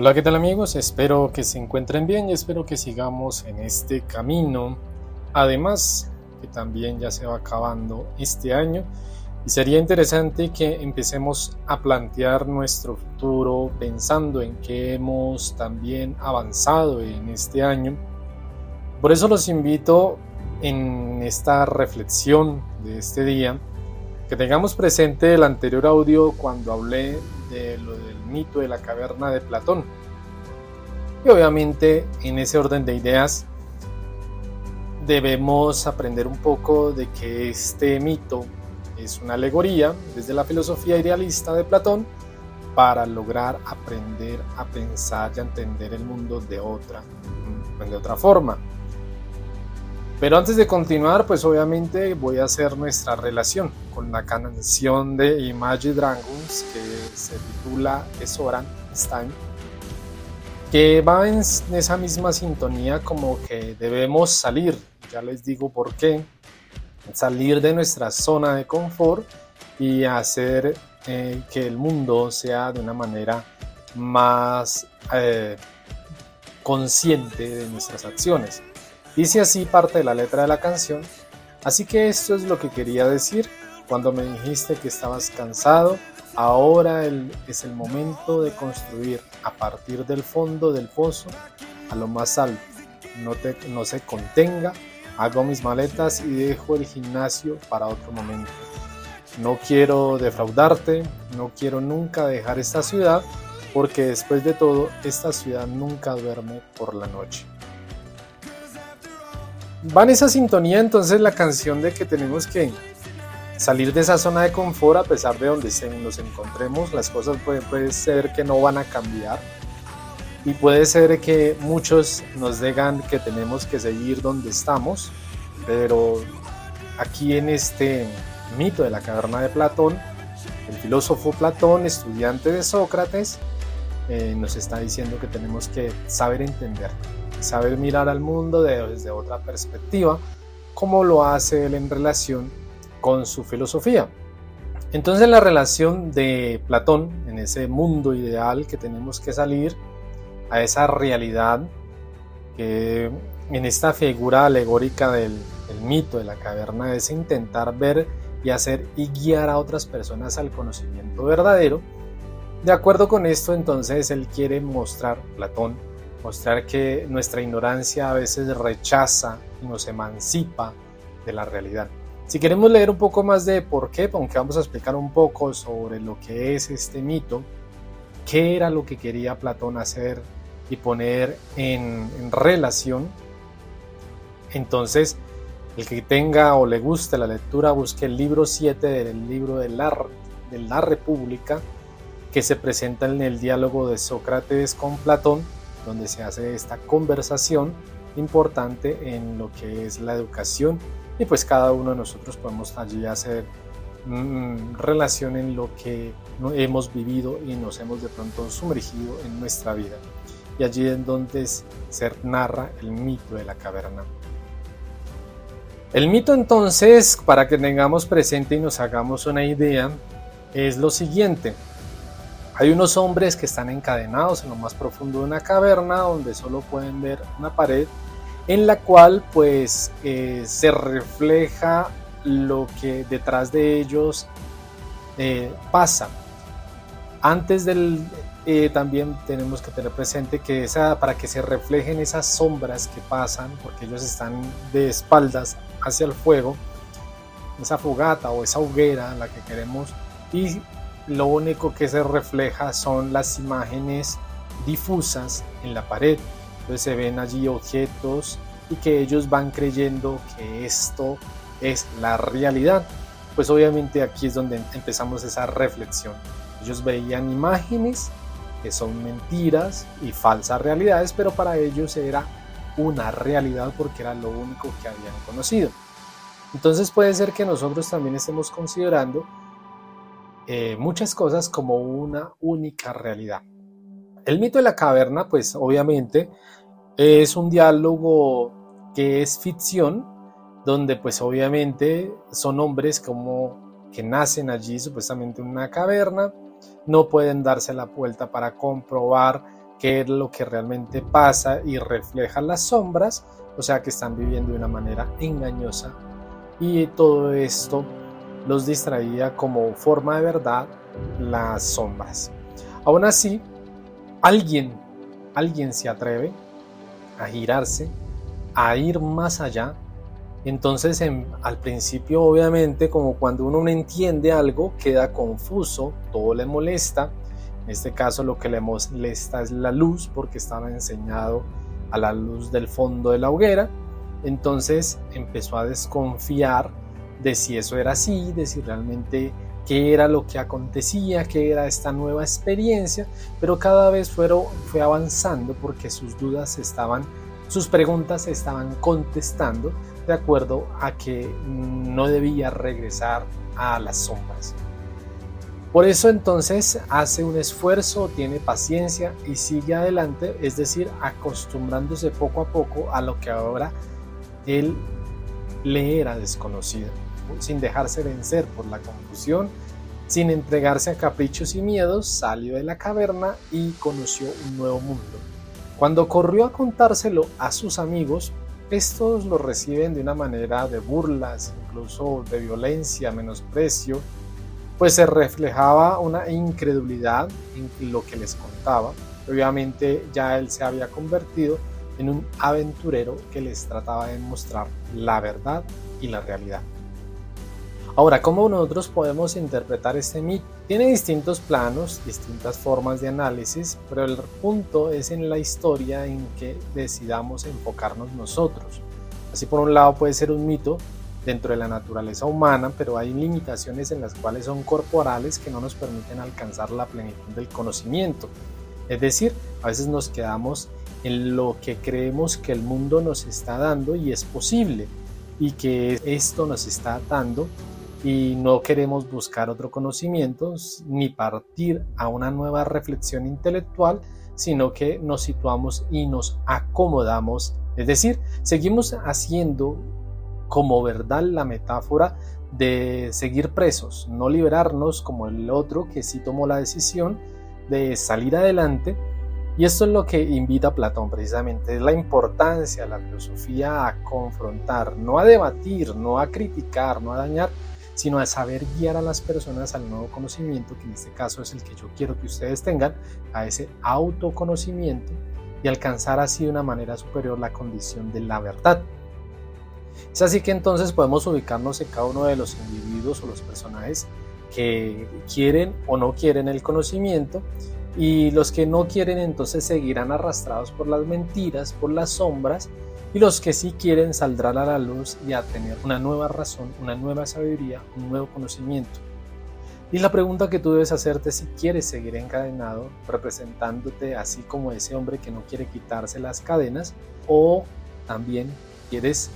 Hola, ¿qué tal amigos? Espero que se encuentren bien y espero que sigamos en este camino. Además, que también ya se va acabando este año y sería interesante que empecemos a plantear nuestro futuro pensando en que hemos también avanzado en este año. Por eso los invito en esta reflexión de este día que tengamos presente el anterior audio cuando hablé de lo del mito de la caverna de Platón. Y obviamente en ese orden de ideas debemos aprender un poco de que este mito es una alegoría desde la filosofía idealista de Platón para lograr aprender a pensar y a entender el mundo de otra, de otra forma. Pero antes de continuar, pues obviamente voy a hacer nuestra relación con la canción de Imagine Dragons que se titula Es hora, es time, que va en esa misma sintonía como que debemos salir, ya les digo por qué, salir de nuestra zona de confort y hacer eh, que el mundo sea de una manera más eh, consciente de nuestras acciones. Dice así parte de la letra de la canción, así que esto es lo que quería decir cuando me dijiste que estabas cansado, ahora es el momento de construir a partir del fondo del pozo a lo más alto. No, no se contenga, hago mis maletas y dejo el gimnasio para otro momento. No quiero defraudarte, no quiero nunca dejar esta ciudad, porque después de todo, esta ciudad nunca duerme por la noche. Va en esa sintonía entonces la canción de que tenemos que salir de esa zona de confort a pesar de donde nos encontremos. Las cosas puede, puede ser que no van a cambiar y puede ser que muchos nos digan que tenemos que seguir donde estamos, pero aquí en este mito de la caverna de Platón, el filósofo Platón, estudiante de Sócrates, eh, nos está diciendo que tenemos que saber entender saber mirar al mundo desde otra perspectiva, como lo hace él en relación con su filosofía. Entonces la relación de Platón en ese mundo ideal que tenemos que salir a esa realidad que en esta figura alegórica del, del mito de la caverna es intentar ver y hacer y guiar a otras personas al conocimiento verdadero. De acuerdo con esto, entonces él quiere mostrar, Platón, mostrar que nuestra ignorancia a veces rechaza y nos emancipa de la realidad. Si queremos leer un poco más de por qué, aunque vamos a explicar un poco sobre lo que es este mito, qué era lo que quería Platón hacer y poner en, relación, entonces el que tenga o le guste la lectura, busque el libro 7 del libro de la, de la República, que se presenta en el diálogo de Sócrates con Platón, donde se hace esta conversación importante en lo que es la educación y pues cada uno de nosotros podemos allí hacer mm, relación en lo que hemos vivido y nos hemos de pronto sumergido en nuestra vida. Y allí es donde se narra el mito de la caverna. El mito entonces, para que tengamos presente y nos hagamos una idea, es lo siguiente. Hay unos hombres que están encadenados en lo más profundo de una caverna donde solo pueden ver una pared en la cual pues eh, se refleja lo que detrás de ellos eh, pasa. Antes del eh, también tenemos que tener presente que esa, para que se reflejen esas sombras que pasan, porque ellos están de espaldas hacia el fuego, esa fogata o esa hoguera la que queremos y lo único que se refleja son las imágenes difusas en la pared. Entonces se ven allí objetos y que ellos van creyendo que esto es la realidad. Pues obviamente aquí es donde empezamos esa reflexión. Ellos veían imágenes que son mentiras y falsas realidades, pero para ellos era una realidad porque era lo único que habían conocido. Entonces puede ser que nosotros también estemos considerando eh, muchas cosas como una única realidad. El mito de la caverna, pues obviamente es un diálogo que es ficción, donde pues obviamente son hombres como que nacen allí supuestamente en una caverna, no pueden darse la vuelta para comprobar qué es lo que realmente pasa y refleja las sombras, o sea que están viviendo de una manera engañosa y todo esto los distraía como forma de verdad las sombras. Aún así, alguien, alguien se atreve a girarse, a ir más allá. Entonces, al principio, obviamente, como cuando uno no entiende algo, queda confuso, todo le molesta. En este caso, lo que le molesta es la luz, porque estaba enseñado a la luz del fondo de la hoguera. Entonces empezó a desconfiar de si eso era así, de si realmente qué era lo que acontecía, qué era esta nueva experiencia, pero cada vez fue avanzando porque sus dudas estaban, sus preguntas se estaban contestando de acuerdo a que no debía regresar a las sombras. Por eso entonces hace un esfuerzo, tiene paciencia y sigue adelante, es decir, acostumbrándose poco a poco a lo que ahora él le era desconocido sin dejarse vencer por la confusión, sin entregarse a caprichos y miedos, salió de la caverna y conoció un nuevo mundo. Cuando corrió a contárselo a sus amigos, estos lo reciben de una manera de burlas, incluso de violencia, menosprecio, pues se reflejaba una incredulidad en lo que les contaba. Obviamente ya él se había convertido en un aventurero que les trataba de mostrar la verdad y la realidad. Ahora, ¿cómo nosotros podemos interpretar este mito? Tiene distintos planos, distintas formas de análisis, pero el punto es en la historia en que decidamos enfocarnos nosotros. Así por un lado puede ser un mito dentro de la naturaleza humana, pero hay limitaciones en las cuales son corporales que no nos permiten alcanzar la plenitud del conocimiento. Es decir, a veces nos quedamos en lo que creemos que el mundo nos está dando y es posible, y que esto nos está dando y no queremos buscar otro conocimiento ni partir a una nueva reflexión intelectual, sino que nos situamos y nos acomodamos, es decir, seguimos haciendo como verdad la metáfora de seguir presos, no liberarnos como el otro que sí tomó la decisión de salir adelante. Y esto es lo que invita Platón precisamente, es la importancia de la filosofía a confrontar, no a debatir, no a criticar, no a dañar, sino a saber guiar a las personas al nuevo conocimiento, que en este caso es el que yo quiero que ustedes tengan, a ese autoconocimiento y alcanzar así de una manera superior la condición de la verdad. Es así que entonces podemos ubicarnos en cada uno de los individuos o los personajes que quieren o no quieren el conocimiento y los que no quieren entonces seguirán arrastrados por las mentiras, por las sombras y los que sí quieren saldrán a la luz y a tener una nueva razón, una nueva sabiduría, un nuevo conocimiento. Y la pregunta que tú debes hacerte si quieres seguir encadenado, representándote así como ese hombre que no quiere quitarse las cadenas, o también quieres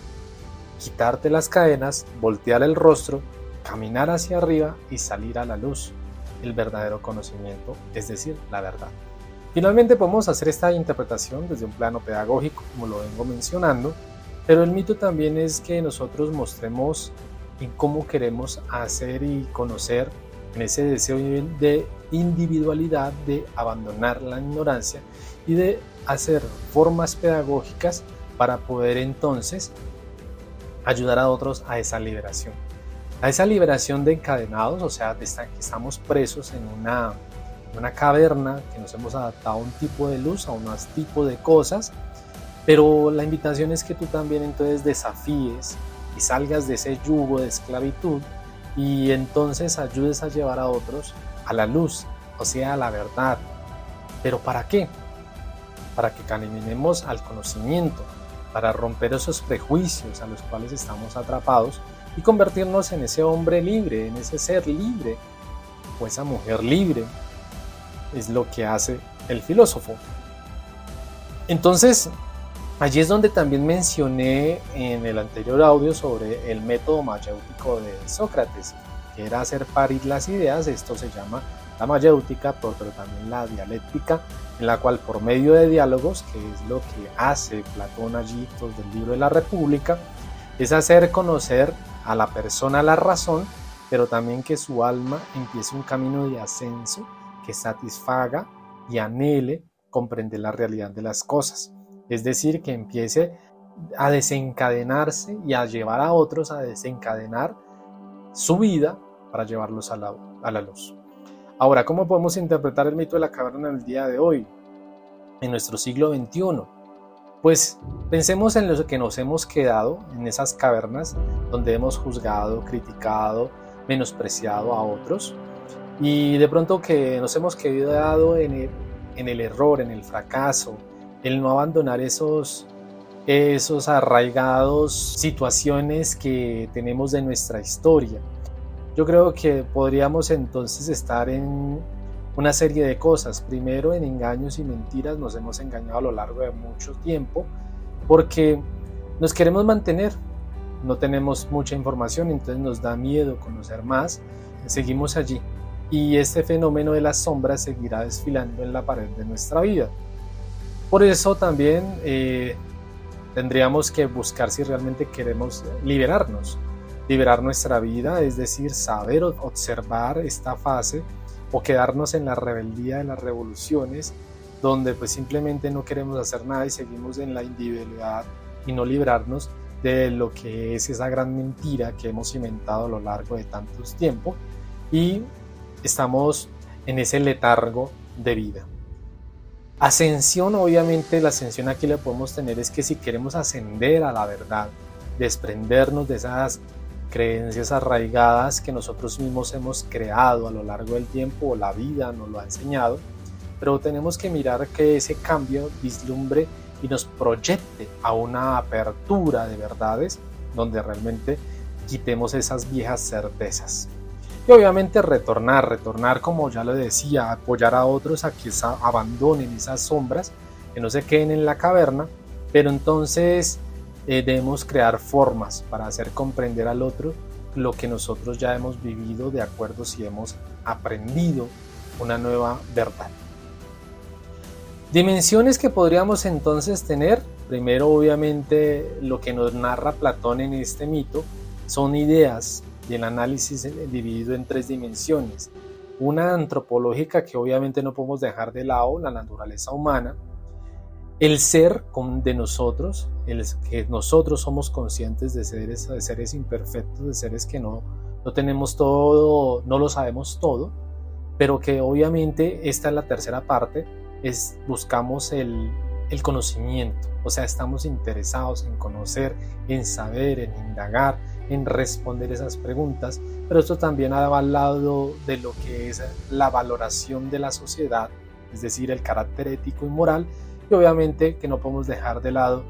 quitarte las cadenas, voltear el rostro, caminar hacia arriba y salir a la luz, el verdadero conocimiento, es decir, la verdad. Finalmente podemos hacer esta interpretación desde un plano pedagógico, como lo vengo mencionando, pero el mito también es que nosotros mostremos en cómo queremos hacer y conocer en ese deseo de individualidad, de abandonar la ignorancia y de hacer formas pedagógicas para poder entonces ayudar a otros a esa liberación. A esa liberación de encadenados, o sea, de que estamos presos en una una caverna, que nos hemos adaptado a un tipo de luz, a un tipo de cosas, pero la invitación es que tú también entonces desafíes y salgas de ese yugo de esclavitud y entonces ayudes a llevar a otros a la luz, o sea, a la verdad. ¿Pero para qué? Para que caminemos al conocimiento, para romper esos prejuicios a los cuales estamos atrapados y convertirnos en ese hombre libre, en ese ser libre, o esa mujer libre es lo que hace el filósofo. Entonces, allí es donde también mencioné en el anterior audio sobre el método mayéutico de Sócrates, que era hacer parir las ideas, esto se llama la mayéutica, pero también la dialéctica, en la cual por medio de diálogos, que es lo que hace Platón allí pues, del libro de la República, es hacer conocer a la persona la razón, pero también que su alma empiece un camino de ascenso que satisfaga y anhele comprender la realidad de las cosas. Es decir, que empiece a desencadenarse y a llevar a otros a desencadenar su vida para llevarlos a la, a la luz. Ahora, ¿cómo podemos interpretar el mito de la caverna en el día de hoy, en nuestro siglo XXI? Pues pensemos en lo que nos hemos quedado en esas cavernas donde hemos juzgado, criticado, menospreciado a otros y de pronto que nos hemos quedado en el, error, en el fracaso, el no abandonar esos, esos arraigados situaciones que tenemos de nuestra historia. Yo creo que podríamos entonces estar en una serie de cosas. Primero, en engaños y mentiras nos hemos engañado a lo largo de mucho tiempo porque nos queremos mantener. No tenemos mucha información, entonces nos da miedo conocer más. Seguimos allí. Y este fenómeno de las sombras seguirá desfilando en la pared de nuestra vida. Por eso también eh, tendríamos que buscar si realmente queremos liberarnos, liberar nuestra vida, es decir, saber observar esta fase o quedarnos en la rebeldía de las revoluciones, donde pues simplemente no queremos hacer nada y seguimos en la individualidad y no librarnos de lo que es esa gran mentira que hemos inventado a lo largo de tantos tiempos y estamos en ese letargo de vida. Ascensión, obviamente la ascensión aquí la podemos tener es que si queremos ascender a la verdad, desprendernos de esas creencias arraigadas que nosotros mismos hemos creado a lo largo del tiempo o la vida nos lo ha enseñado, pero tenemos que mirar que ese cambio vislumbre y nos proyecte a una apertura de verdades donde realmente quitemos esas viejas certezas. Y obviamente retornar, retornar como ya lo decía, apoyar a otros a que abandonen esas sombras, que no se queden en la caverna, pero entonces eh, debemos crear formas para hacer comprender al otro lo que nosotros ya hemos vivido de acuerdo si hemos aprendido una nueva verdad. Dimensiones que podríamos entonces tener, primero obviamente lo que nos narra Platón en este mito, son ideas el análisis dividido en tres dimensiones. Una antropológica que obviamente no podemos dejar de lado, la naturaleza humana, el ser de nosotros, el que nosotros somos conscientes de seres, de seres imperfectos, de seres que no, no tenemos todo, no lo sabemos todo, pero que obviamente esta es la tercera parte, es buscamos el, el conocimiento, o sea, estamos interesados en conocer, en saber, en indagar, en responder esas preguntas, pero esto también al lado de lo que es la valoración de la sociedad, es decir, el carácter ético y moral, y obviamente que no podemos dejar de lado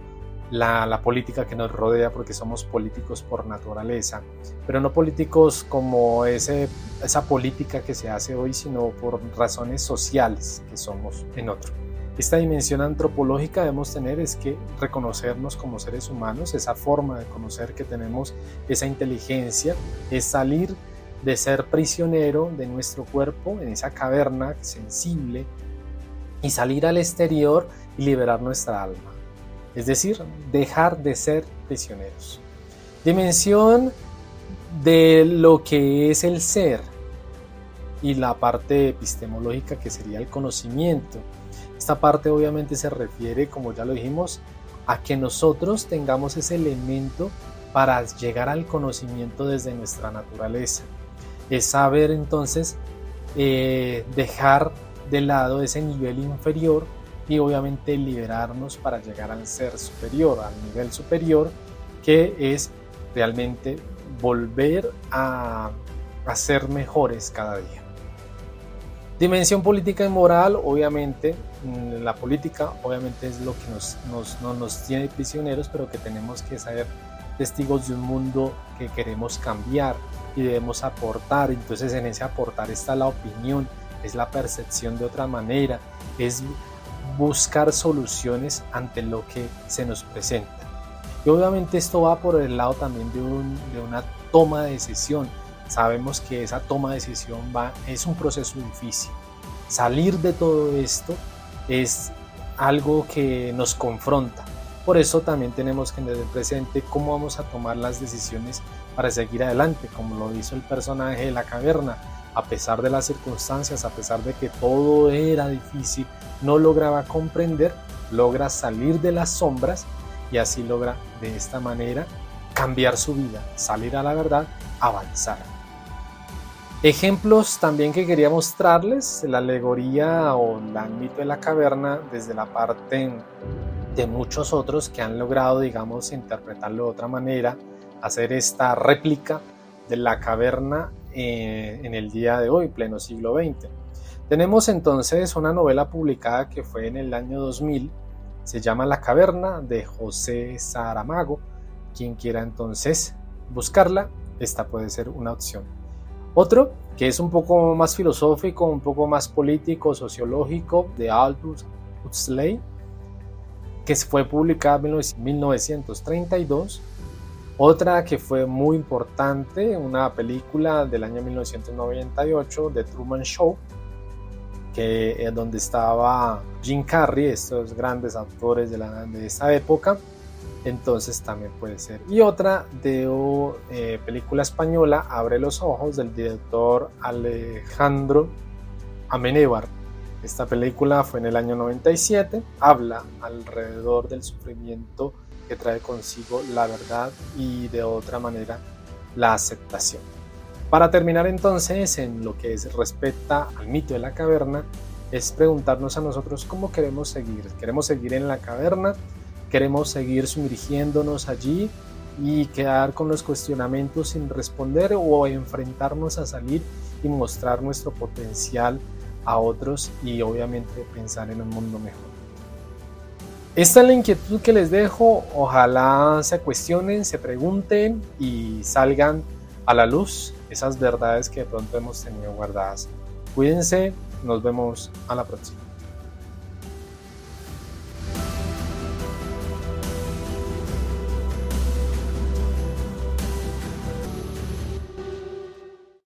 la, política que nos rodea porque somos políticos por naturaleza, pero no políticos como esa política que se hace hoy, sino por razones sociales que somos en otro. Esta dimensión antropológica debemos tener es que reconocernos como seres humanos, esa forma de conocer que tenemos esa inteligencia, es salir de ser prisionero de nuestro cuerpo en esa caverna sensible y salir al exterior y liberar nuestra alma. Es decir, dejar de ser prisioneros. Dimensión de lo que es el ser y la parte epistemológica que sería el conocimiento esta parte obviamente se refiere, como ya lo dijimos, a que nosotros tengamos ese elemento para llegar al conocimiento desde nuestra naturaleza. Es saber entonces eh, dejar de lado ese nivel inferior y obviamente liberarnos para llegar al ser superior, al nivel superior, que es realmente volver a, a ser mejores cada día. Dimensión política y moral, obviamente, mm, la política obviamente es lo que nos, nos, nos tiene prisioneros, pero que tenemos que ser testigos de un mundo que queremos cambiar y debemos aportar. Entonces en ese aportar está la opinión, es la percepción de otra manera, es buscar soluciones ante lo que se nos presenta. Y obviamente esto va por el lado también de, un, de una toma de decisión sabemos que esa toma de decisión es un proceso difícil. Salir de todo esto es algo que nos confronta. Por eso también tenemos que tener presente cómo vamos a tomar las decisiones para seguir adelante, como lo hizo el personaje de la caverna. a pesar de las circunstancias, a pesar de que todo era difícil, no lograba comprender, logra salir de las sombras y así logra de esta manera cambiar su vida, salir a la verdad, avanzar. Ejemplos también que quería mostrarles, la alegoría o el mito de la caverna desde la parte de muchos otros que han logrado, digamos, interpretarlo de otra manera, hacer esta réplica de la caverna eh, en el día de hoy, pleno siglo XX. Tenemos entonces una novela publicada que fue en el año 2000, se llama La caverna de José Saramago. Quien quiera entonces buscarla, esta puede ser una opción. Otro que es un poco más filosófico, un poco más político, sociológico, de Aldous Huxley, que fue publicada en 1932 otra que fue muy importante, una película del año 1998 de Truman Show, que es donde estaba Jim Carrey, estos grandes actores de esa época, entonces también puede ser. Y otra de eh, película española, Abre los ojos, del director Alejandro Amenébar. Esta película fue en el año 97, habla alrededor del sufrimiento que trae consigo la verdad y de otra manera la aceptación. Para terminar entonces en lo que es respecta al mito de la caverna, es preguntarnos a nosotros cómo queremos seguir. ¿Queremos seguir en la caverna? ¿Queremos seguir sumergiéndonos allí y quedar con los cuestionamientos sin responder o enfrentarnos a salir y mostrar nuestro potencial a otros y obviamente pensar en un mundo mejor? Esta es la inquietud que les dejo. Ojalá se cuestionen, se pregunten y salgan a la luz esas verdades que de pronto hemos tenido guardadas. Cuídense, nos vemos a la próxima.